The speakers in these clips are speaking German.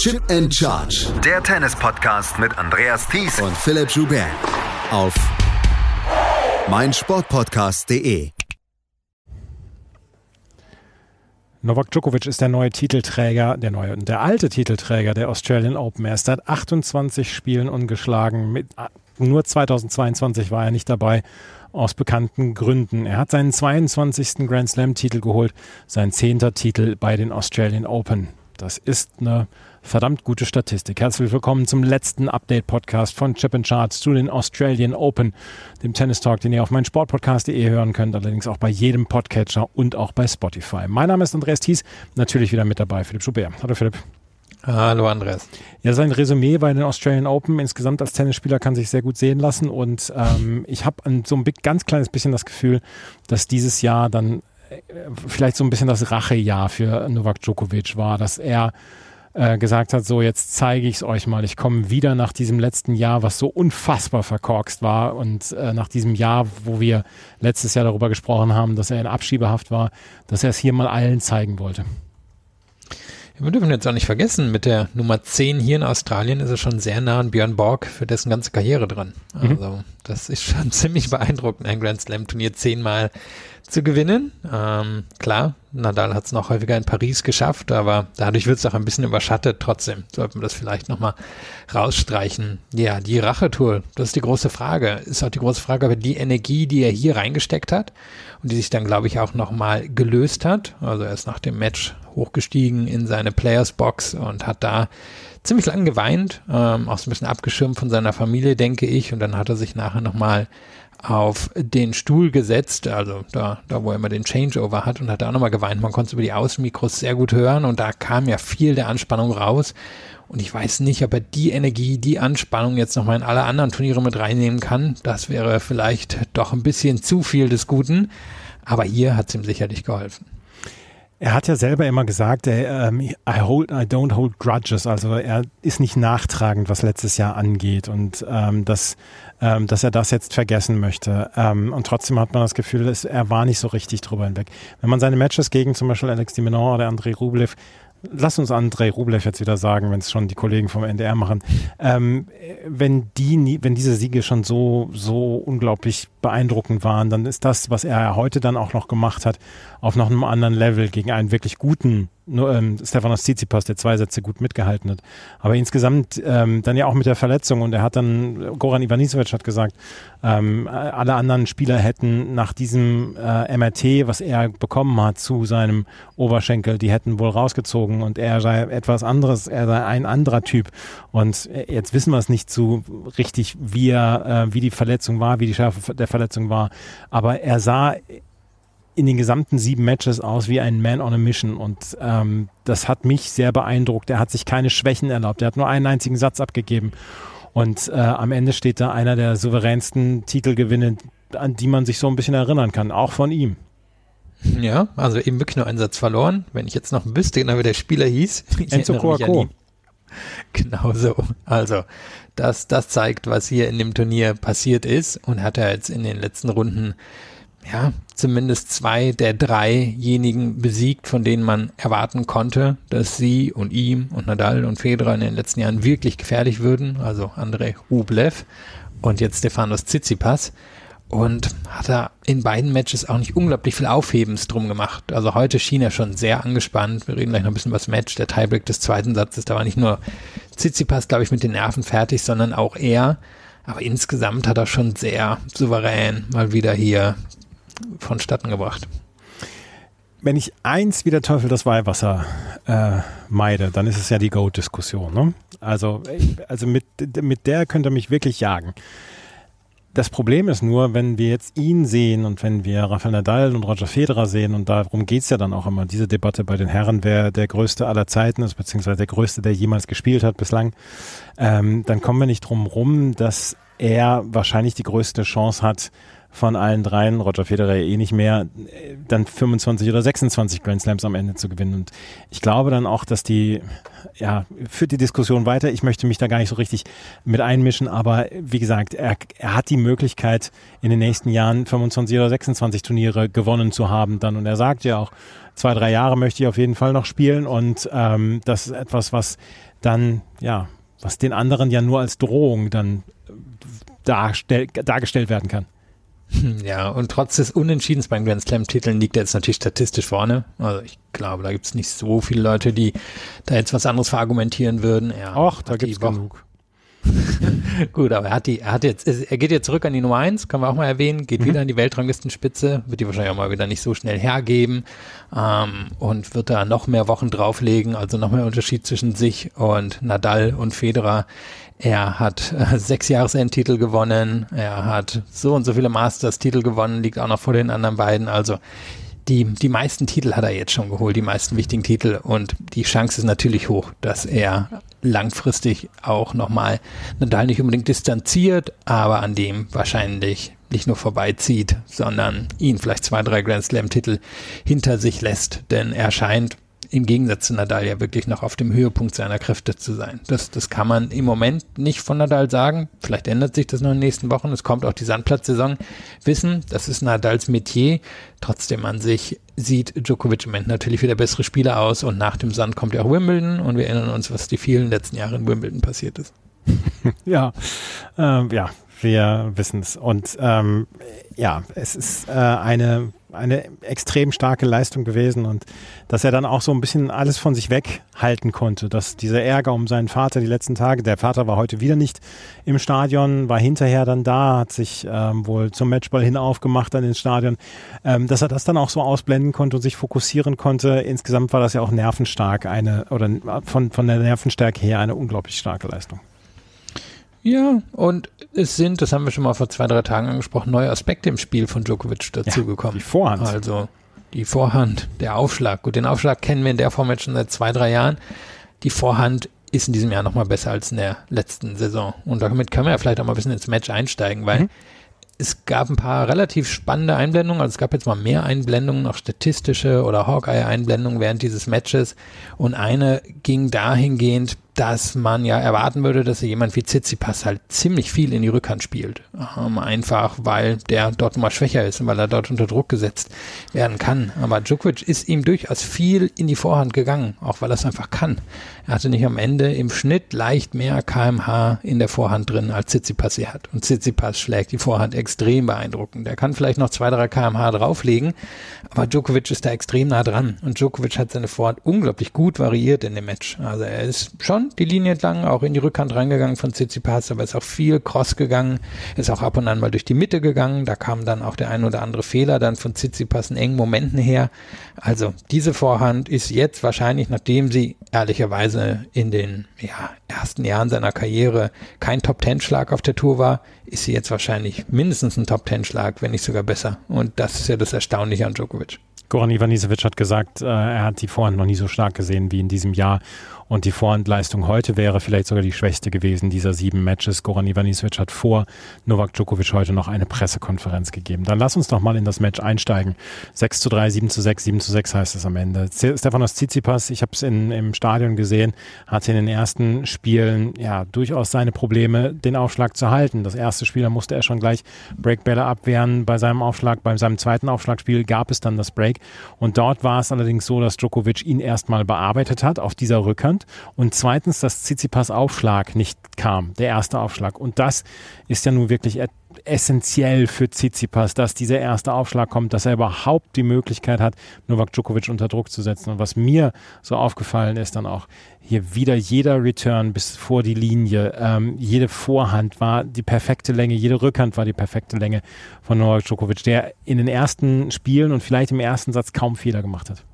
Chip and Charge. Der Tennis-Podcast mit Andreas Thies und Philipp Joubert. Auf meinsportpodcast.de. Novak Djokovic ist der neue Titelträger, der neue, der alte Titelträger der Australian Open. Er ist seit 28 Spielen ungeschlagen. Mit, nur 2022 war er nicht dabei aus bekannten Gründen. Er hat seinen 22. Grand Slam Titel geholt, sein zehnter Titel bei den Australian Open. Das ist eine verdammt gute Statistik. Herzlich willkommen zum letzten Update-Podcast von Chip and Charts zu den Australian Open, dem Tennis Talk, den ihr auf meinen Sportpodcast.de hören könnt, allerdings auch bei jedem Podcatcher und auch bei Spotify. Mein Name ist Andreas Thies, natürlich wieder mit dabei Philipp Schubert. Hallo Philipp. Hallo Andreas. Ja, sein Resümee bei den Australian Open insgesamt als Tennisspieler kann sich sehr gut sehen lassen und ähm, ich habe so ein ganz kleines bisschen das Gefühl, dass dieses Jahr dann äh, vielleicht so ein bisschen das Rachejahr für Novak Djokovic war, dass er äh, gesagt hat, so jetzt zeige ich es euch mal. Ich komme wieder nach diesem letzten Jahr, was so unfassbar verkorkst war und äh, nach diesem Jahr, wo wir letztes Jahr darüber gesprochen haben, dass er in Abschiebehaft war, dass er es hier mal allen zeigen wollte. Wir dürfen jetzt auch nicht vergessen, mit der Nummer 10 hier in Australien ist er schon sehr nah an Björn Borg für dessen ganze Karriere dran. Mhm. Also mhm. das ist schon ziemlich beeindruckend, ein Grand Slam Turnier zehnmal zu gewinnen. Ähm, klar, Nadal hat es noch häufiger in Paris geschafft, aber dadurch wird es auch ein bisschen überschattet. Trotzdem sollten wir das vielleicht nochmal rausstreichen. Ja, die Rachetour, das ist die große Frage. Ist auch die große Frage, ob die Energie, die er hier reingesteckt hat und die sich dann, glaube ich, auch nochmal gelöst hat. Also er ist nach dem Match hochgestiegen in seine Players Box und hat da ziemlich lang geweint, ähm, auch so ein bisschen abgeschirmt von seiner Familie, denke ich. Und dann hat er sich nachher nochmal auf den Stuhl gesetzt, also da, da wo er immer den Changeover hat und hat da auch nochmal geweint. Man konnte es über die Außenmikros sehr gut hören und da kam ja viel der Anspannung raus. Und ich weiß nicht, ob er die Energie, die Anspannung jetzt nochmal in alle anderen Turniere mit reinnehmen kann. Das wäre vielleicht doch ein bisschen zu viel des Guten. Aber hier hat es ihm sicherlich geholfen. Er hat ja selber immer gesagt, er, ähm, I, hold, I don't hold grudges. Also er ist nicht nachtragend, was letztes Jahr angeht und ähm, dass, ähm, dass er das jetzt vergessen möchte. Ähm, und trotzdem hat man das Gefühl, dass er war nicht so richtig drüber hinweg. Wenn man seine Matches gegen zum Beispiel Alex Dimenon oder André Rublev lass uns Andrei Rublev jetzt wieder sagen, wenn es schon die Kollegen vom NDR machen, ähm, wenn die, wenn diese Siege schon so, so unglaublich beeindruckend waren, dann ist das, was er heute dann auch noch gemacht hat, auf noch einem anderen Level gegen einen wirklich guten nur, ähm, Stefanos Tsitsipas, der zwei Sätze gut mitgehalten hat. Aber insgesamt ähm, dann ja auch mit der Verletzung und er hat dann, Goran Ivanisevic hat gesagt, ähm, alle anderen Spieler hätten nach diesem äh, MRT, was er bekommen hat zu seinem Oberschenkel, die hätten wohl rausgezogen und er sei etwas anderes, er sei ein anderer Typ. Und jetzt wissen wir es nicht so richtig, wie er, äh, wie die Verletzung war, wie die Schärfe der Verletzung war. Aber er sah in den gesamten sieben Matches aus wie ein Man on a Mission und ähm, das hat mich sehr beeindruckt. Er hat sich keine Schwächen erlaubt. Er hat nur einen einzigen Satz abgegeben und äh, am Ende steht da einer der souveränsten Titelgewinne, an die man sich so ein bisschen erinnern kann, auch von ihm. Ja, also eben wirklich nur einen Satz verloren. Wenn ich jetzt noch wüsste, genau wie der Spieler hieß. Enzo Coaco. Genau so. Also, das, das zeigt, was hier in dem Turnier passiert ist und hat er jetzt in den letzten Runden ja, zumindest zwei der dreijenigen besiegt, von denen man erwarten konnte, dass sie und ihm und Nadal und Federer in den letzten Jahren wirklich gefährlich würden. Also Andrei Rublev und jetzt Stefanos Tsitsipas. Und hat er in beiden Matches auch nicht unglaublich viel Aufhebens drum gemacht. Also heute schien er schon sehr angespannt. Wir reden gleich noch ein bisschen über das Match. Der Tiebreak des zweiten Satzes, da war nicht nur Tsitsipas, glaube ich, mit den Nerven fertig, sondern auch er. Aber insgesamt hat er schon sehr souverän mal wieder hier vonstatten gebracht. Wenn ich eins wie der Teufel das Weihwasser äh, meide, dann ist es ja die Goat-Diskussion. Ne? Also, also mit, mit der könnt ihr mich wirklich jagen. Das Problem ist nur, wenn wir jetzt ihn sehen und wenn wir Rafael Nadal und Roger Federer sehen, und darum geht es ja dann auch immer, diese Debatte bei den Herren, wer der größte aller Zeiten ist, beziehungsweise der größte, der jemals gespielt hat bislang, ähm, dann kommen wir nicht drum rum, dass er wahrscheinlich die größte Chance hat, von allen dreien, Roger Federer eh nicht mehr, dann 25 oder 26 Grand Slams am Ende zu gewinnen. Und ich glaube dann auch, dass die, ja, führt die Diskussion weiter. Ich möchte mich da gar nicht so richtig mit einmischen, aber wie gesagt, er, er hat die Möglichkeit, in den nächsten Jahren 25 oder 26 Turniere gewonnen zu haben dann. Und er sagt ja auch, zwei, drei Jahre möchte ich auf jeden Fall noch spielen und ähm, das ist etwas, was dann, ja, was den anderen ja nur als Drohung dann darstell, dargestellt werden kann. Ja, und trotz des Unentschiedens beim Grand Slam-Titeln liegt er jetzt natürlich statistisch vorne. Also ich glaube, da gibt es nicht so viele Leute, die da jetzt was anderes verargumentieren würden. Ja, Och, da gibt es genug. Gut, aber er hat die, er hat jetzt, er geht jetzt zurück an die Nummer eins, können wir auch mal erwähnen, geht mhm. wieder an die Weltranglistenspitze, wird die wahrscheinlich auch mal wieder nicht so schnell hergeben ähm, und wird da noch mehr Wochen drauflegen, also noch mehr Unterschied zwischen sich und Nadal und Federer. Er hat äh, sechs Jahresendtitel gewonnen, er hat so und so viele Masters-Titel gewonnen, liegt auch noch vor den anderen beiden. Also die, die meisten Titel hat er jetzt schon geholt, die meisten wichtigen Titel. Und die Chance ist natürlich hoch, dass er langfristig auch nochmal Nadal nicht unbedingt distanziert, aber an dem wahrscheinlich nicht nur vorbeizieht, sondern ihn vielleicht zwei, drei Grand Slam-Titel hinter sich lässt. Denn er scheint im Gegensatz zu Nadal ja wirklich noch auf dem Höhepunkt seiner Kräfte zu sein. Das, das kann man im Moment nicht von Nadal sagen. Vielleicht ändert sich das noch in den nächsten Wochen. Es kommt auch die Sandplatzsaison. Wissen, das ist Nadals Metier. Trotzdem an sich sieht Djokovic im Moment natürlich wieder bessere Spieler aus und nach dem Sand kommt ja auch Wimbledon und wir erinnern uns, was die vielen letzten Jahre in Wimbledon passiert ist. ja, ähm, ja, wir wissen es. Und ähm, ja, es ist äh, eine eine extrem starke Leistung gewesen und dass er dann auch so ein bisschen alles von sich weghalten konnte, dass dieser Ärger um seinen Vater die letzten Tage, der Vater war heute wieder nicht im Stadion, war hinterher dann da, hat sich ähm, wohl zum Matchball hin aufgemacht dann ins Stadion, ähm, dass er das dann auch so ausblenden konnte und sich fokussieren konnte. Insgesamt war das ja auch nervenstark eine oder von, von der Nervenstärke her eine unglaublich starke Leistung. Ja, und es sind, das haben wir schon mal vor zwei, drei Tagen angesprochen, neue Aspekte im Spiel von Djokovic dazugekommen. Ja, die Vorhand. Also die Vorhand, der Aufschlag. Gut, den Aufschlag kennen wir in der Form jetzt schon seit zwei, drei Jahren. Die Vorhand ist in diesem Jahr nochmal besser als in der letzten Saison. Und damit können wir ja vielleicht auch mal ein bisschen ins Match einsteigen, weil mhm. es gab ein paar relativ spannende Einblendungen. Also es gab jetzt mal mehr Einblendungen, auch statistische oder Hawkeye-Einblendungen während dieses Matches. Und eine ging dahingehend, dass man ja erwarten würde, dass jemand wie Tsitsipas halt ziemlich viel in die Rückhand spielt. Ähm, einfach, weil der dort mal schwächer ist und weil er dort unter Druck gesetzt werden kann. Aber Djokovic ist ihm durchaus viel in die Vorhand gegangen, auch weil er es einfach kann. Er hatte nicht am Ende im Schnitt leicht mehr kmh in der Vorhand drin, als Tsitsipas sie hat. Und Tsitsipas schlägt die Vorhand extrem beeindruckend. Der kann vielleicht noch zwei, drei kmh drauflegen, aber Djokovic ist da extrem nah dran. Und Djokovic hat seine Vorhand unglaublich gut variiert in dem Match. Also er ist schon die Linie entlang, auch in die Rückhand reingegangen von Tsitsipas, aber ist auch viel Cross gegangen, ist auch ab und an mal durch die Mitte gegangen. Da kam dann auch der ein oder andere Fehler dann von Tsitsipas in engen Momenten her. Also diese Vorhand ist jetzt wahrscheinlich, nachdem sie ehrlicherweise in den ja, ersten Jahren seiner Karriere kein Top-Ten-Schlag auf der Tour war, ist sie jetzt wahrscheinlich mindestens ein Top-Ten-Schlag, wenn nicht sogar besser. Und das ist ja das Erstaunliche an Djokovic. Goran Ivanisevic hat gesagt, äh, er hat die Vorhand noch nie so stark gesehen wie in diesem Jahr und die Vorhandleistung heute wäre vielleicht sogar die schwächste gewesen dieser sieben Matches. Goran Ivanisevic hat vor Novak Djokovic heute noch eine Pressekonferenz gegeben. Dann lass uns doch mal in das Match einsteigen. 6 zu 3, 7 zu 6, 7 zu 6 heißt es am Ende. Stefanos Tsitsipas, ich habe es im Stadion gesehen, hatte in den ersten Spielen ja durchaus seine Probleme, den Aufschlag zu halten. Das erste Spiel, da musste er schon gleich Breakbälle abwehren. Bei seinem Aufschlag, bei seinem zweiten Aufschlagspiel gab es dann das Break. Und dort war es allerdings so, dass Djokovic ihn erstmal bearbeitet hat auf dieser Rückhand stand und zweitens, dass Tsitsipas Aufschlag nicht kam, der erste Aufschlag. Und das ist ja nun wirklich essentiell für Tsitsipas, dass dieser erste Aufschlag kommt, dass er überhaupt die Möglichkeit hat, Novak Djokovic unter Druck zu setzen. Und was mir so aufgefallen ist, dann auch hier wieder jeder Return bis vor die Linie, ähm, jede Vorhand war die perfekte Länge, jede Rückhand war die perfekte Länge von Novak Djokovic, der in den ersten Spielen und vielleicht im ersten Satz kaum Fehler gemacht hat.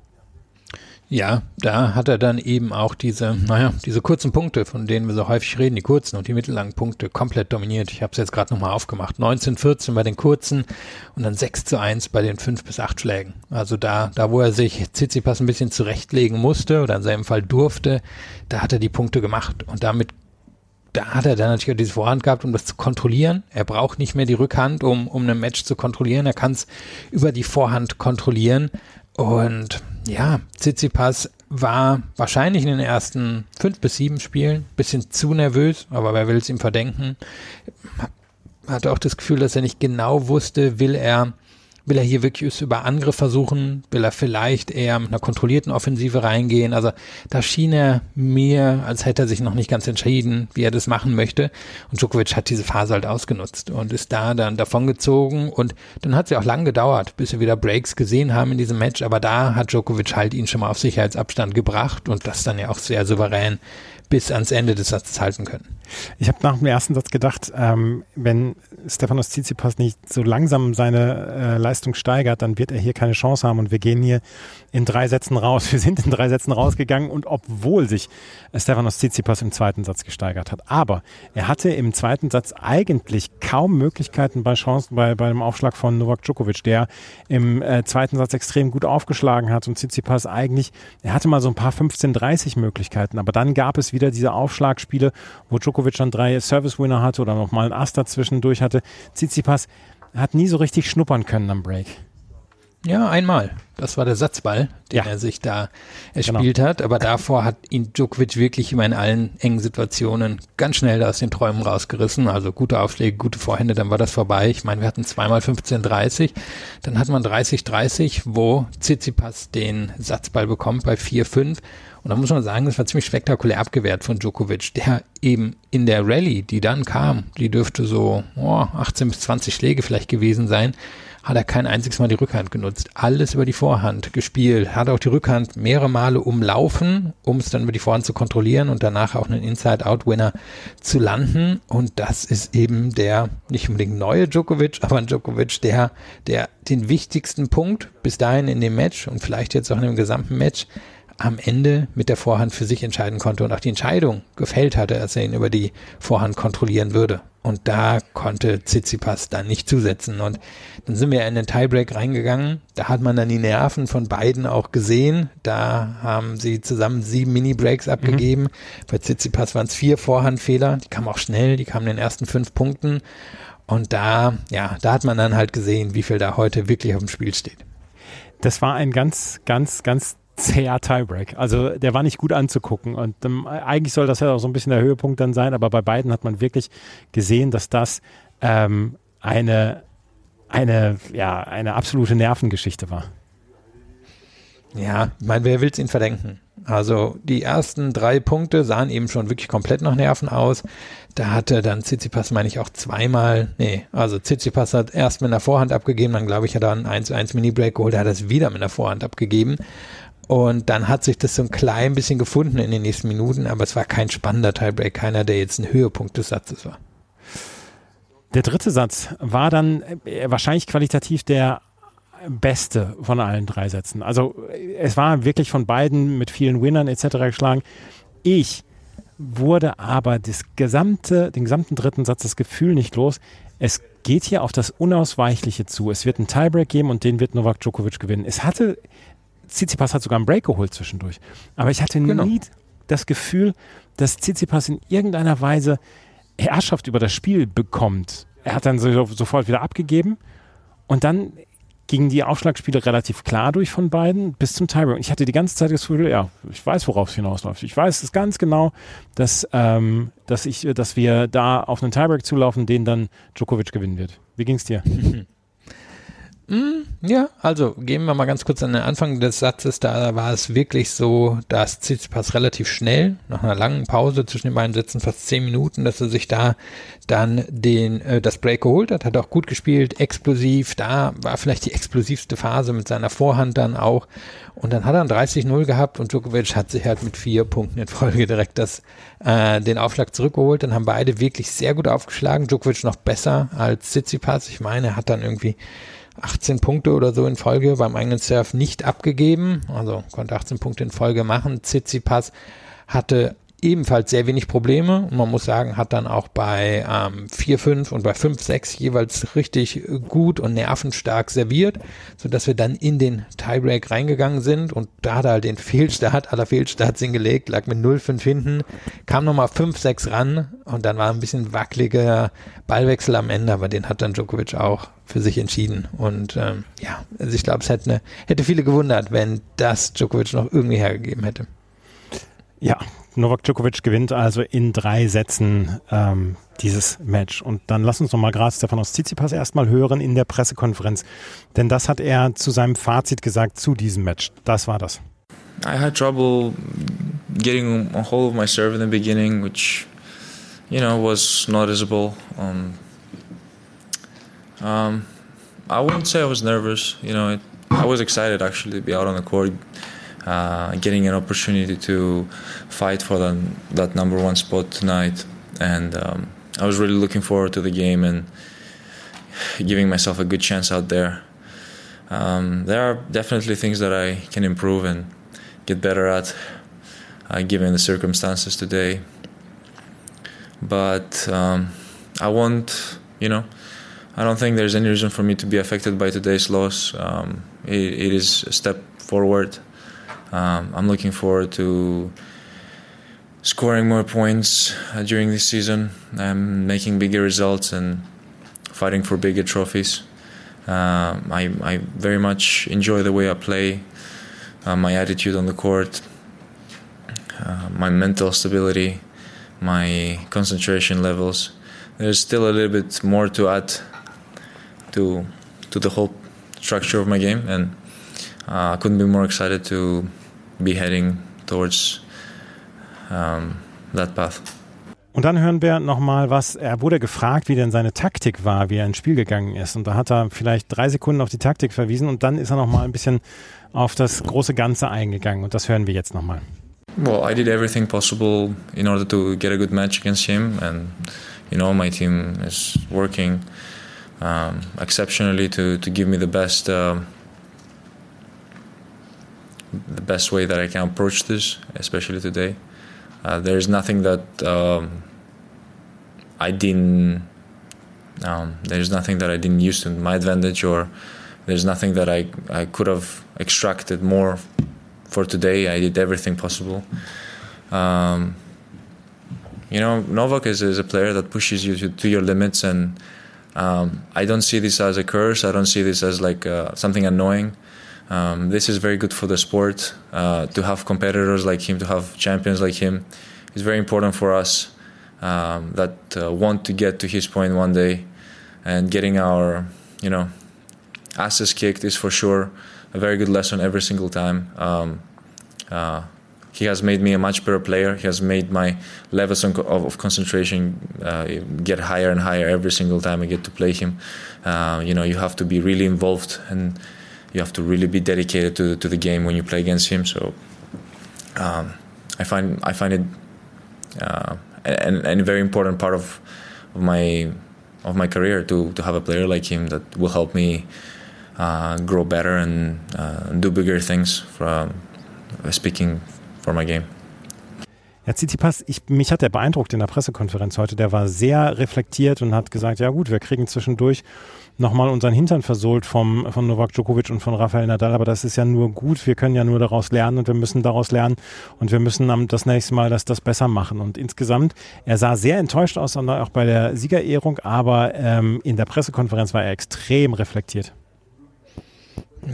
Ja, da hat er dann eben auch diese, naja, diese kurzen Punkte, von denen wir so häufig reden, die kurzen und die mittellangen Punkte komplett dominiert. Ich habe es jetzt gerade nochmal aufgemacht. 19, 14 bei den kurzen und dann 6 zu 1 bei den 5 bis 8 Schlägen. Also da, da wo er sich Tsitsipas ein bisschen zurechtlegen musste oder in seinem Fall durfte, da hat er die Punkte gemacht und damit da hat er dann natürlich auch diese Vorhand gehabt, um das zu kontrollieren. Er braucht nicht mehr die Rückhand, um, um ein Match zu kontrollieren. Er kann es über die Vorhand kontrollieren. Und ja, Tsitsipas war wahrscheinlich in den ersten fünf bis sieben Spielen bisschen zu nervös, aber wer will es ihm verdenken? Hatte auch das Gefühl, dass er nicht genau wusste, will er Will er hier wirklich über Angriff versuchen? Will er vielleicht eher mit einer kontrollierten Offensive reingehen? Also da schien er mir, als hätte er sich noch nicht ganz entschieden, wie er das machen möchte. Und Djokovic hat diese Phase halt ausgenutzt und ist da dann davongezogen. Und dann hat es ja auch lang gedauert, bis wir wieder Breaks gesehen haben in diesem Match. Aber da hat Djokovic halt ihn schon mal auf Sicherheitsabstand gebracht und das dann ja auch sehr souverän bis ans Ende des Satzes halten können. Ich habe nach dem ersten Satz gedacht, ähm, wenn Stefanos Tsitsipas nicht so langsam seine äh, Leistung steigert, dann wird er hier keine Chance haben und wir gehen hier in drei Sätzen raus. Wir sind in drei Sätzen rausgegangen und obwohl sich Stefanos Tsitsipas im zweiten Satz gesteigert hat. Aber er hatte im zweiten Satz eigentlich kaum Möglichkeiten bei Chancen bei, bei dem Aufschlag von Novak Djokovic, der im äh, zweiten Satz extrem gut aufgeschlagen hat und Tsitsipas eigentlich, er hatte mal so ein paar 15-30 Möglichkeiten, aber dann gab es wieder diese Aufschlagspiele, wo Djokovic dann drei Service-Winner hatte oder nochmal einen Aster zwischendurch hatte. Tsitsipas hat nie so richtig schnuppern können am Break. Ja, einmal. Das war der Satzball, den ja. er sich da erspielt genau. hat. Aber davor hat ihn Djokovic wirklich immer in allen engen Situationen ganz schnell aus den Träumen rausgerissen. Also gute Aufschläge, gute Vorhände, dann war das vorbei. Ich meine, wir hatten zweimal 15-30. Dann hat man 30-30, wo Tsitsipas den Satzball bekommt bei 4-5. Und da muss man sagen, das war ziemlich spektakulär abgewehrt von Djokovic, der eben in der Rallye, die dann kam, die dürfte so oh, 18 bis 20 Schläge vielleicht gewesen sein, hat er kein einziges Mal die Rückhand genutzt. Alles über die Vorhand gespielt. Hat auch die Rückhand mehrere Male umlaufen, um es dann über die Vorhand zu kontrollieren und danach auch einen Inside-Out-Winner zu landen. Und das ist eben der, nicht unbedingt neue Djokovic, aber ein Djokovic, der, der den wichtigsten Punkt bis dahin in dem Match und vielleicht jetzt auch in dem gesamten Match am Ende mit der Vorhand für sich entscheiden konnte und auch die Entscheidung gefällt hatte, als er ihn über die Vorhand kontrollieren würde. Und da konnte Tsitsipas dann nicht zusetzen. Und dann sind wir in den Tiebreak reingegangen. Da hat man dann die Nerven von beiden auch gesehen. Da haben sie zusammen sieben Mini-Breaks abgegeben. Mhm. Bei Tsitsipas waren es vier Vorhandfehler. Die kamen auch schnell. Die kamen in den ersten fünf Punkten. Und da, ja, da hat man dann halt gesehen, wie viel da heute wirklich auf dem Spiel steht. Das war ein ganz, ganz, ganz zäher Tiebreak. Also der war nicht gut anzugucken und ähm, eigentlich soll das ja auch so ein bisschen der Höhepunkt dann sein, aber bei beiden hat man wirklich gesehen, dass das ähm, eine, eine, ja, eine absolute Nervengeschichte war. Ja, ich meine, wer will es ihnen verdenken? Also die ersten drei Punkte sahen eben schon wirklich komplett nach Nerven aus. Da hatte dann Tsitsipas, meine ich, auch zweimal, nee, also Tsitsipas hat erst mit einer Vorhand abgegeben, dann glaube ich, hat er einen 1-1 Mini-Break geholt, er hat es wieder mit einer Vorhand abgegeben. Und dann hat sich das so ein klein bisschen gefunden in den nächsten Minuten, aber es war kein spannender Tiebreak, keiner, der jetzt ein Höhepunkt des Satzes war. Der dritte Satz war dann äh, wahrscheinlich qualitativ der beste von allen drei Sätzen. Also es war wirklich von beiden mit vielen Winnern etc. geschlagen. Ich wurde aber das gesamte, den gesamten dritten Satz das Gefühl nicht los. Es geht hier auf das Unausweichliche zu. Es wird einen Tiebreak geben und den wird Novak Djokovic gewinnen. Es hatte Tsitsipas hat sogar einen Break geholt zwischendurch. Aber ich hatte genau. nie das Gefühl, dass Tsitsipas in irgendeiner Weise Herrschaft über das Spiel bekommt. Er hat dann so, sofort wieder abgegeben und dann gingen die Aufschlagspiele relativ klar durch von beiden bis zum Tiebreak. Ich hatte die ganze Zeit das Gefühl, ja, ich weiß, worauf es hinausläuft. Ich weiß es ganz genau, dass, ähm, dass, ich, dass wir da auf einen Tiebreak zulaufen, den dann Djokovic gewinnen wird. Wie ging es dir? Mm, ja, also gehen wir mal ganz kurz an den Anfang des Satzes. Da war es wirklich so, dass Tsitsipas relativ schnell, nach einer langen Pause zwischen den beiden Sätzen, fast zehn Minuten, dass er sich da dann den, äh, das Break geholt hat, hat auch gut gespielt, explosiv. Da war vielleicht die explosivste Phase mit seiner Vorhand dann auch. Und dann hat er ein 30-0 gehabt und Djokovic hat sich halt mit vier Punkten in Folge direkt das, äh, den Aufschlag zurückgeholt. Dann haben beide wirklich sehr gut aufgeschlagen. Djokovic noch besser als Tsitsipas. Ich meine, er hat dann irgendwie 18 Punkte oder so in Folge beim eigenen Surf nicht abgegeben, also konnte 18 Punkte in Folge machen. Tsitsipas hatte ebenfalls sehr wenig Probleme. Und man muss sagen, hat dann auch bei ähm, 4-5 und bei 5-6 jeweils richtig gut und nervenstark serviert, sodass wir dann in den Tiebreak reingegangen sind. Und da hat er halt den Fehlstart aller Fehlstarts hingelegt, lag mit 0-5 hinten, kam nochmal 5-6 ran und dann war ein bisschen wackeliger Ballwechsel am Ende, aber den hat dann Djokovic auch für sich entschieden. Und ähm, ja, also ich glaube, es hätte, ne, hätte viele gewundert, wenn das Djokovic noch irgendwie hergegeben hätte. Ja, Novak Djokovic gewinnt also in drei Sätzen ähm, dieses Match. Und dann lass uns noch mal gerade Stefanos Tsitsipas erstmal hören in der Pressekonferenz. Denn das hat er zu seinem Fazit gesagt zu diesem Match. Das war das. I had trouble getting a hold of my serve in the beginning, which, you know, was noticeable. Um, um, I wouldn't say I was nervous. You know, it, I was excited actually to be out on the court. Uh, getting an opportunity to fight for that, that number one spot tonight. And um, I was really looking forward to the game and giving myself a good chance out there. Um, there are definitely things that I can improve and get better at, uh, given the circumstances today. But um, I won't, you know, I don't think there's any reason for me to be affected by today's loss. Um, it, it is a step forward um, I'm looking forward to scoring more points uh, during this season, and making bigger results, and fighting for bigger trophies. Um, I, I, very much enjoy the way I play, uh, my attitude on the court, uh, my mental stability, my concentration levels. There's still a little bit more to add to to the whole structure of my game, and uh, I couldn't be more excited to be heading towards um, that path. Und dann hören wir nochmal was, er wurde gefragt, wie denn seine Taktik war, wie er ins Spiel gegangen ist. Und da hat er vielleicht drei Sekunden auf die Taktik verwiesen und dann ist er nochmal ein bisschen auf das große Ganze eingegangen. Und das hören wir jetzt nochmal. Well, I did everything possible in order to get a good match against him. And, you know, my team is working um, exceptionally to, to give me the best uh, the best way that I can approach this, especially today. Uh, there's nothing that um, I didn't. Um, there's nothing that I didn't use to my advantage, or there's nothing that I, I could have extracted more for today. I did everything possible. Um, you know, Novak is, is a player that pushes you to, to your limits, and um, I don't see this as a curse. I don't see this as like uh, something annoying. Um, this is very good for the sport uh, to have competitors like him, to have champions like him. It's very important for us um, that uh, want to get to his point one day, and getting our, you know, asses kicked is for sure a very good lesson every single time. Um, uh, he has made me a much better player. He has made my levels of, of concentration uh, get higher and higher every single time I get to play him. Uh, you know, you have to be really involved and you have to really be dedicated to to the game when you play against him. So um, I find I find it uh, an, a very important part of, of my of my career to to have a player like him that will help me uh, grow better and uh, do bigger things. From speaking for my game. Ja, Tsitsipas, ich, mich hat er beeindruckt in der Pressekonferenz heute. Der war sehr reflektiert und hat gesagt, ja gut, wir kriegen zwischendurch nochmal unseren Hintern versohlt vom, von Novak Djokovic und von Rafael Nadal, aber das ist ja nur gut. Wir können ja nur daraus lernen und wir müssen daraus lernen und wir müssen das nächste Mal das, das besser machen. Und insgesamt, er sah sehr enttäuscht aus, auch bei der Siegerehrung, aber ähm, in der Pressekonferenz war er extrem reflektiert.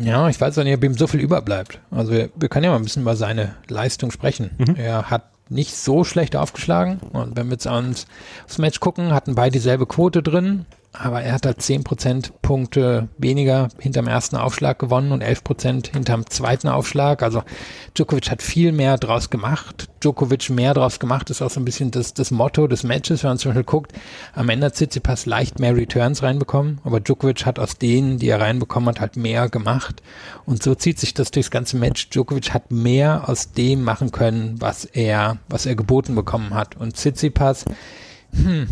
Ja, ich weiß auch nicht, ob ihm so viel überbleibt. Also wir, wir können ja mal ein bisschen über seine Leistung sprechen. Mhm. Er hat nicht so schlecht aufgeschlagen. Und wenn wir jetzt ans, aufs Match gucken, hatten beide dieselbe Quote drin aber er hat halt 10 Prozentpunkte weniger hinterm ersten Aufschlag gewonnen und 11 Prozent hinterm zweiten Aufschlag. Also Djokovic hat viel mehr draus gemacht. Djokovic mehr draus gemacht ist auch so ein bisschen das, das Motto des Matches, wenn man zum Beispiel guckt, am Ende hat Tsitsipas leicht mehr Returns reinbekommen, aber Djokovic hat aus denen, die er reinbekommen hat, halt mehr gemacht. Und so zieht sich das durchs ganze Match. Djokovic hat mehr aus dem machen können, was er, was er geboten bekommen hat. Und Tsitsipas, hm,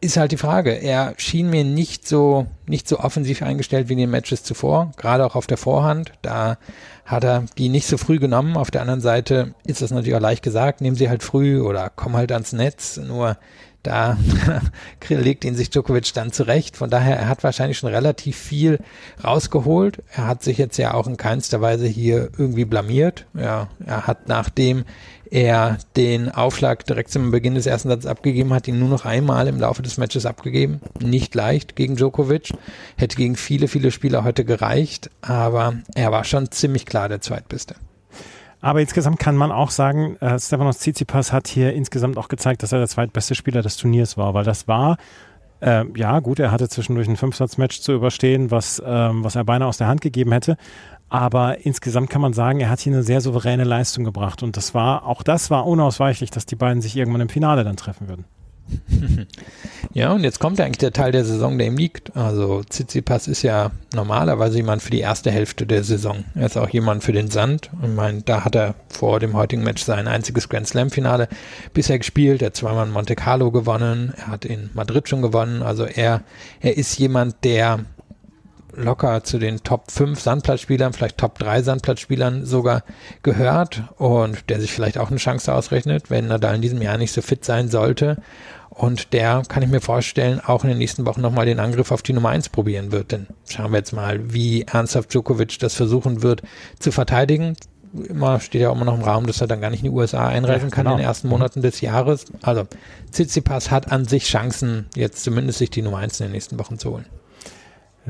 ist halt die Frage. Er schien mir nicht so nicht so offensiv eingestellt wie in den Matches zuvor, gerade auch auf der Vorhand. Da hat er die nicht so früh genommen. Auf der anderen Seite ist das natürlich auch leicht gesagt, nehmen sie halt früh oder kommen halt ans Netz. Nur da legt ihn sich Djokovic dann zurecht. Von daher, er hat wahrscheinlich schon relativ viel rausgeholt. Er hat sich jetzt ja auch in keinster Weise hier irgendwie blamiert. Ja, er hat nachdem er den Aufschlag direkt zum Beginn des ersten Satzes abgegeben hat, ihn nur noch einmal im Laufe des Matches abgegeben. Nicht leicht gegen Djokovic. Hätte gegen viele, viele Spieler heute gereicht, aber er war schon ziemlich klar der Zweitbeste. Aber insgesamt kann man auch sagen, äh, Stefanos Tsitsipas hat hier insgesamt auch gezeigt, dass er der zweitbeste Spieler des Turniers war, weil das war, äh, ja gut, er hatte zwischendurch ein Fünfsatzmatch zu überstehen, was, ähm, was er beinahe aus der Hand gegeben hätte. Aber insgesamt kann man sagen, er hat hier eine sehr souveräne Leistung gebracht. Und das war, auch das war unausweichlich, dass die beiden sich irgendwann im Finale dann treffen würden. Ja, und jetzt kommt eigentlich der Teil der Saison, der ihm liegt. Also Tsitsipas ist ja normalerweise jemand für die erste Hälfte der Saison. Er ist auch jemand für den Sand. Ich meine, da hat er vor dem heutigen Match sein einziges Grand Slam Finale bisher gespielt. Er hat zweimal in Monte Carlo gewonnen. Er hat in Madrid schon gewonnen. Also er, er ist jemand, der locker zu den Top 5 Sandplatzspielern, vielleicht Top 3 Sandplatzspielern sogar gehört und der sich vielleicht auch eine Chance ausrechnet, wenn Nadal in diesem Jahr nicht so fit sein sollte. Und der, kann ich mir vorstellen, auch in den nächsten Wochen nochmal den Angriff auf die Nummer 1 probieren wird. Denn schauen wir jetzt mal, wie ernsthaft Djokovic das versuchen wird zu verteidigen. Immer steht ja immer noch im Raum, dass er dann gar nicht in die USA einreisen ja, kann genau. in den ersten Monaten des Jahres. Also Tsitsipas hat an sich Chancen, jetzt zumindest sich die Nummer 1 in den nächsten Wochen zu holen.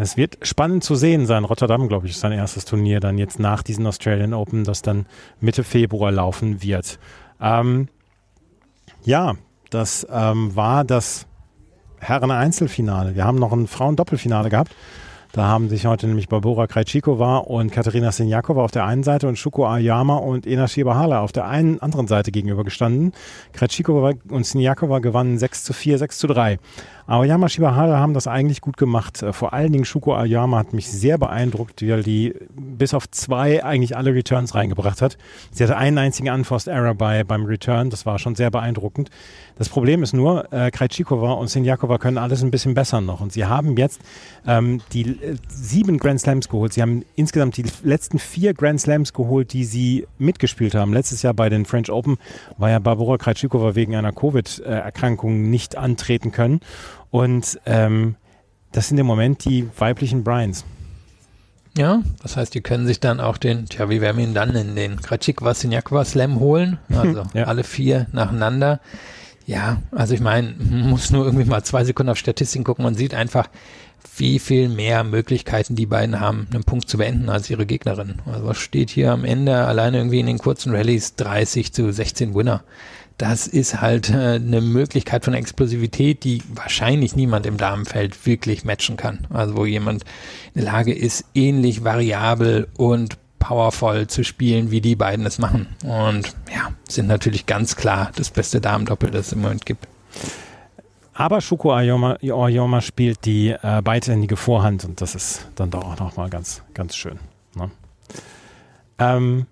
Es wird spannend zu sehen sein. Rotterdam, glaube ich, ist sein erstes Turnier dann jetzt nach diesen Australian Open, das dann Mitte Februar laufen wird. Ähm, ja, das ähm, war das Herren-Einzelfinale. Wir haben noch ein Frauen-Doppelfinale gehabt. Da haben sich heute nämlich Barbora Krejcikova und Katerina Sinjakova auf der einen Seite und Shuko Ayama und Ena Shibahala auf der einen anderen Seite gegenübergestanden. Krejcikova und Sinjakova gewannen 6 zu 4, 6 zu 3. Aoyama Shibahara haben das eigentlich gut gemacht. Äh, vor allen Dingen Shuko Aoyama hat mich sehr beeindruckt, weil die bis auf zwei eigentlich alle Returns reingebracht hat. Sie hatte einen einzigen Unforced Error bei, beim Return. Das war schon sehr beeindruckend. Das Problem ist nur, äh, Krejcikova und Sinjakova können alles ein bisschen besser noch. Und sie haben jetzt ähm, die äh, sieben Grand Slams geholt. Sie haben insgesamt die letzten vier Grand Slams geholt, die sie mitgespielt haben. Letztes Jahr bei den French Open war ja Barbara Krejcikova wegen einer Covid-Erkrankung nicht antreten können. Und ähm, das sind im Moment die weiblichen Bryans. Ja, das heißt, die können sich dann auch den, tja, wie werden wir ihn dann nennen, den Kratschikwa Sinjakwa Slam holen. Also ja. alle vier nacheinander. Ja, also ich meine, man muss nur irgendwie mal zwei Sekunden auf Statistiken gucken und sieht einfach, wie viel mehr Möglichkeiten die beiden haben, einen Punkt zu beenden als ihre Gegnerin. Also was steht hier am Ende alleine irgendwie in den kurzen Rallyes 30 zu 16 Winner das ist halt äh, eine Möglichkeit von Explosivität, die wahrscheinlich niemand im Damenfeld wirklich matchen kann. Also wo jemand in der Lage ist, ähnlich variabel und powervoll zu spielen, wie die beiden es machen. Und ja, sind natürlich ganz klar das beste Damendoppel, das es im Moment gibt. Aber Shuko Ayoma spielt die äh, beidhändige Vorhand und das ist dann doch auch nochmal ganz, ganz schön. Ne? Ähm,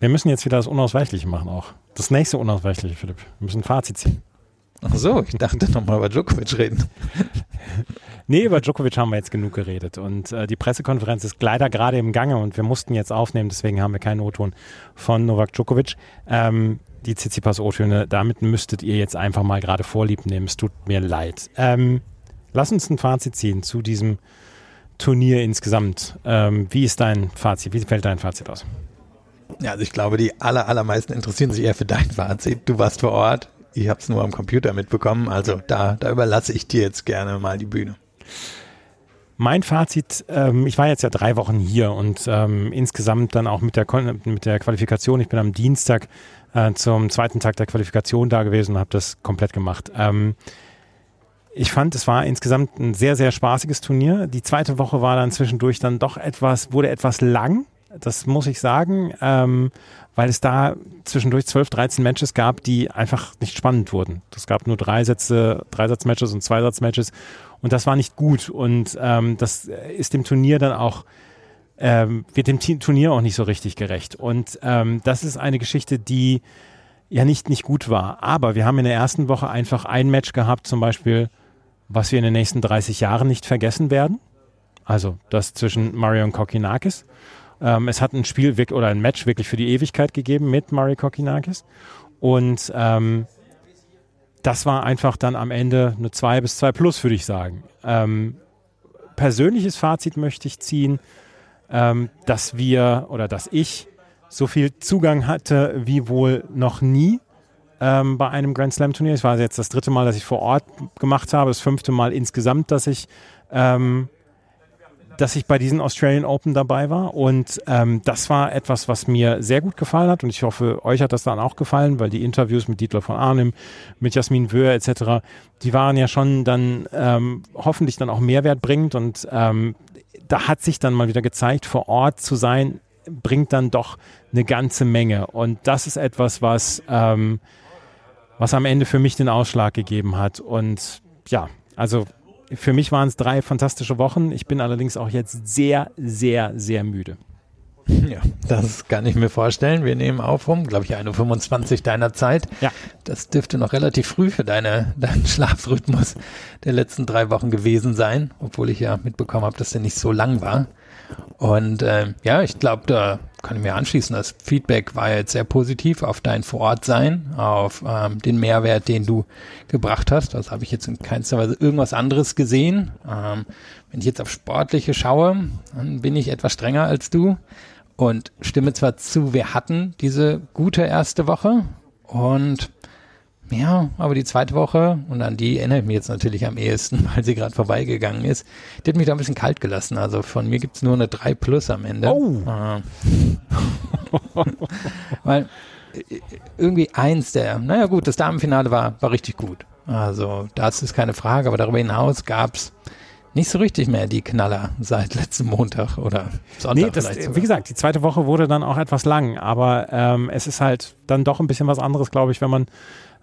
wir müssen jetzt wieder das Unausweichliche machen auch. Das nächste Unausweichliche, Philipp. Wir müssen ein Fazit ziehen. Ach so, ich dachte nochmal über Djokovic reden. nee, über Djokovic haben wir jetzt genug geredet. Und äh, die Pressekonferenz ist leider gerade im Gange und wir mussten jetzt aufnehmen, deswegen haben wir keinen O-Ton von Novak Djokovic. Ähm, die Tsitsipas O-Töne, damit müsstet ihr jetzt einfach mal gerade vorlieb nehmen. Es tut mir leid. Ähm, lass uns ein Fazit ziehen zu diesem Turnier insgesamt. Ähm, wie ist dein Fazit? Wie fällt dein Fazit aus? Ja, also ich glaube, die aller, allermeisten interessieren sich eher für dein Fazit. Du warst vor Ort, ich habe es nur am Computer mitbekommen, also da, da überlasse ich dir jetzt gerne mal die Bühne. Mein Fazit, ähm, ich war jetzt ja drei Wochen hier und ähm, insgesamt dann auch mit der, mit der Qualifikation. Ich bin am Dienstag äh, zum zweiten Tag der Qualifikation da gewesen und habe das komplett gemacht. Ähm, ich fand, es war insgesamt ein sehr, sehr spaßiges Turnier. Die zweite Woche war dann zwischendurch dann doch etwas, wurde etwas lang. Das muss ich sagen, ähm, weil es da zwischendurch 12, 13 Matches gab, die einfach nicht spannend wurden. Es gab nur drei Sätze, Dreisatzmatches und Zweisatzmatches und das war nicht gut und ähm, das ist dem Turnier dann auch ähm, wird dem Turnier auch nicht so richtig gerecht und ähm, das ist eine Geschichte, die ja nicht nicht gut war. Aber wir haben in der ersten Woche einfach ein Match gehabt, zum Beispiel was wir in den nächsten 30 Jahren nicht vergessen werden. Also das zwischen Mario und Kokinakis. Ähm, es hat ein Spiel oder ein Match wirklich für die Ewigkeit gegeben mit Mario Kokinakis. Und ähm, das war einfach dann am Ende eine 2 bis 2 plus, würde ich sagen. Ähm, persönliches Fazit möchte ich ziehen, ähm, dass wir oder dass ich so viel Zugang hatte wie wohl noch nie ähm, bei einem Grand Slam Turnier. Es war jetzt das dritte Mal, dass ich vor Ort gemacht habe, das fünfte Mal insgesamt, dass ich ähm, dass ich bei diesen Australian Open dabei war. Und ähm, das war etwas, was mir sehr gut gefallen hat. Und ich hoffe, euch hat das dann auch gefallen, weil die Interviews mit Dietler von Arnim, mit Jasmin Wöhr etc., die waren ja schon dann ähm, hoffentlich dann auch Mehrwert bringend. Und ähm, da hat sich dann mal wieder gezeigt, vor Ort zu sein, bringt dann doch eine ganze Menge. Und das ist etwas, was, ähm, was am Ende für mich den Ausschlag gegeben hat. Und ja, also für mich waren es drei fantastische Wochen. Ich bin allerdings auch jetzt sehr, sehr, sehr müde. Ja, das kann ich mir vorstellen. Wir nehmen auf um, glaube ich, 1.25 deiner Zeit. Ja. Das dürfte noch relativ früh für deine, deinen Schlafrhythmus der letzten drei Wochen gewesen sein, obwohl ich ja mitbekommen habe, dass der nicht so lang war. Und äh, ja, ich glaube, da kann ich mir anschließen. Das Feedback war jetzt sehr positiv auf dein Vorortsein, auf ähm, den Mehrwert, den du gebracht hast. Das habe ich jetzt in keinster Weise irgendwas anderes gesehen. Ähm, wenn ich jetzt auf Sportliche schaue, dann bin ich etwas strenger als du und stimme zwar zu, wir hatten diese gute erste Woche und ja, aber die zweite Woche, und an die erinnere ich mich jetzt natürlich am ehesten, weil sie gerade vorbeigegangen ist, die hat mich da ein bisschen kalt gelassen. Also von mir gibt es nur eine 3 Plus am Ende. Oh. Äh, weil äh, irgendwie eins der, naja gut, das Damenfinale war, war richtig gut. Also das ist keine Frage, aber darüber hinaus gab es nicht so richtig mehr die Knaller seit letzten Montag oder Sonntag. Nee, das, wie gesagt, die zweite Woche wurde dann auch etwas lang, aber ähm, es ist halt dann doch ein bisschen was anderes, glaube ich, wenn man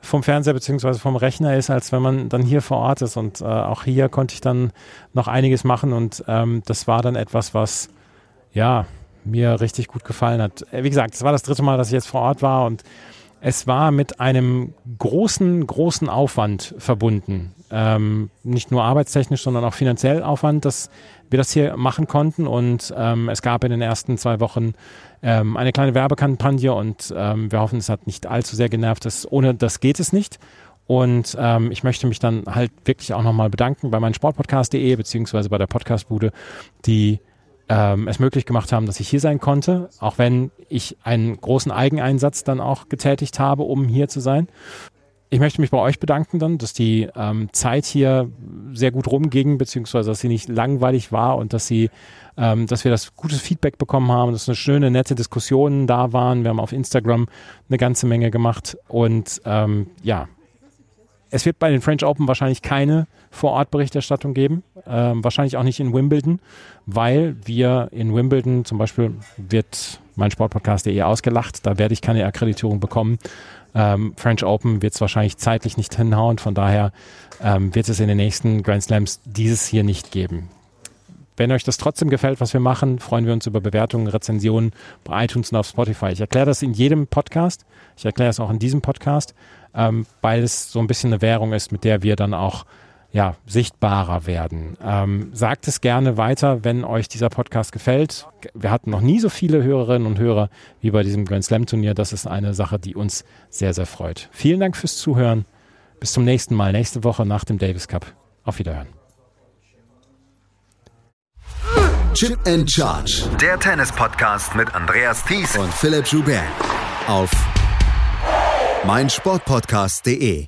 vom Fernseher bzw. vom Rechner ist, als wenn man dann hier vor Ort ist. Und äh, auch hier konnte ich dann noch einiges machen und ähm, das war dann etwas, was ja mir richtig gut gefallen hat. Äh, wie gesagt, es war das dritte Mal, dass ich jetzt vor Ort war und es war mit einem großen, großen Aufwand verbunden. Ähm, nicht nur arbeitstechnisch, sondern auch finanziell Aufwand, dass wir das hier machen konnten. Und ähm, es gab in den ersten zwei Wochen ähm, eine kleine Werbekampagne und ähm, wir hoffen, es hat nicht allzu sehr genervt. Dass, ohne das geht es nicht. Und ähm, ich möchte mich dann halt wirklich auch nochmal bedanken bei meinem Sportpodcast.de beziehungsweise bei der Podcastbude, die ähm, es möglich gemacht haben, dass ich hier sein konnte, auch wenn ich einen großen Eigeneinsatz dann auch getätigt habe, um hier zu sein. Ich möchte mich bei euch bedanken dann, dass die ähm, Zeit hier sehr gut rumging, beziehungsweise dass sie nicht langweilig war und dass sie, ähm, dass wir das gutes Feedback bekommen haben, dass eine schöne, nette Diskussionen da waren. Wir haben auf Instagram eine ganze Menge gemacht und ähm, ja, es wird bei den French Open wahrscheinlich keine Vorortberichterstattung geben, ähm, wahrscheinlich auch nicht in Wimbledon, weil wir in Wimbledon zum Beispiel wird mein Sportpodcast.de ausgelacht, da werde ich keine Akkreditierung bekommen. Ähm, French Open wird es wahrscheinlich zeitlich nicht hinhauen, von daher ähm, wird es in den nächsten Grand Slams dieses hier nicht geben. Wenn euch das trotzdem gefällt, was wir machen, freuen wir uns über Bewertungen, Rezensionen bei iTunes und auf Spotify. Ich erkläre das in jedem Podcast. Ich erkläre es auch in diesem Podcast, ähm, weil es so ein bisschen eine Währung ist, mit der wir dann auch ja, sichtbarer werden. Ähm, sagt es gerne weiter, wenn euch dieser Podcast gefällt. Wir hatten noch nie so viele Hörerinnen und Hörer wie bei diesem Grand Slam Turnier. Das ist eine Sache, die uns sehr, sehr freut. Vielen Dank fürs Zuhören. Bis zum nächsten Mal, nächste Woche nach dem Davis Cup. Auf Wiederhören. Chip and Charge. Der Tennis-Podcast mit Andreas Thies und Philipp Joubert. Auf meinsportpodcast.de.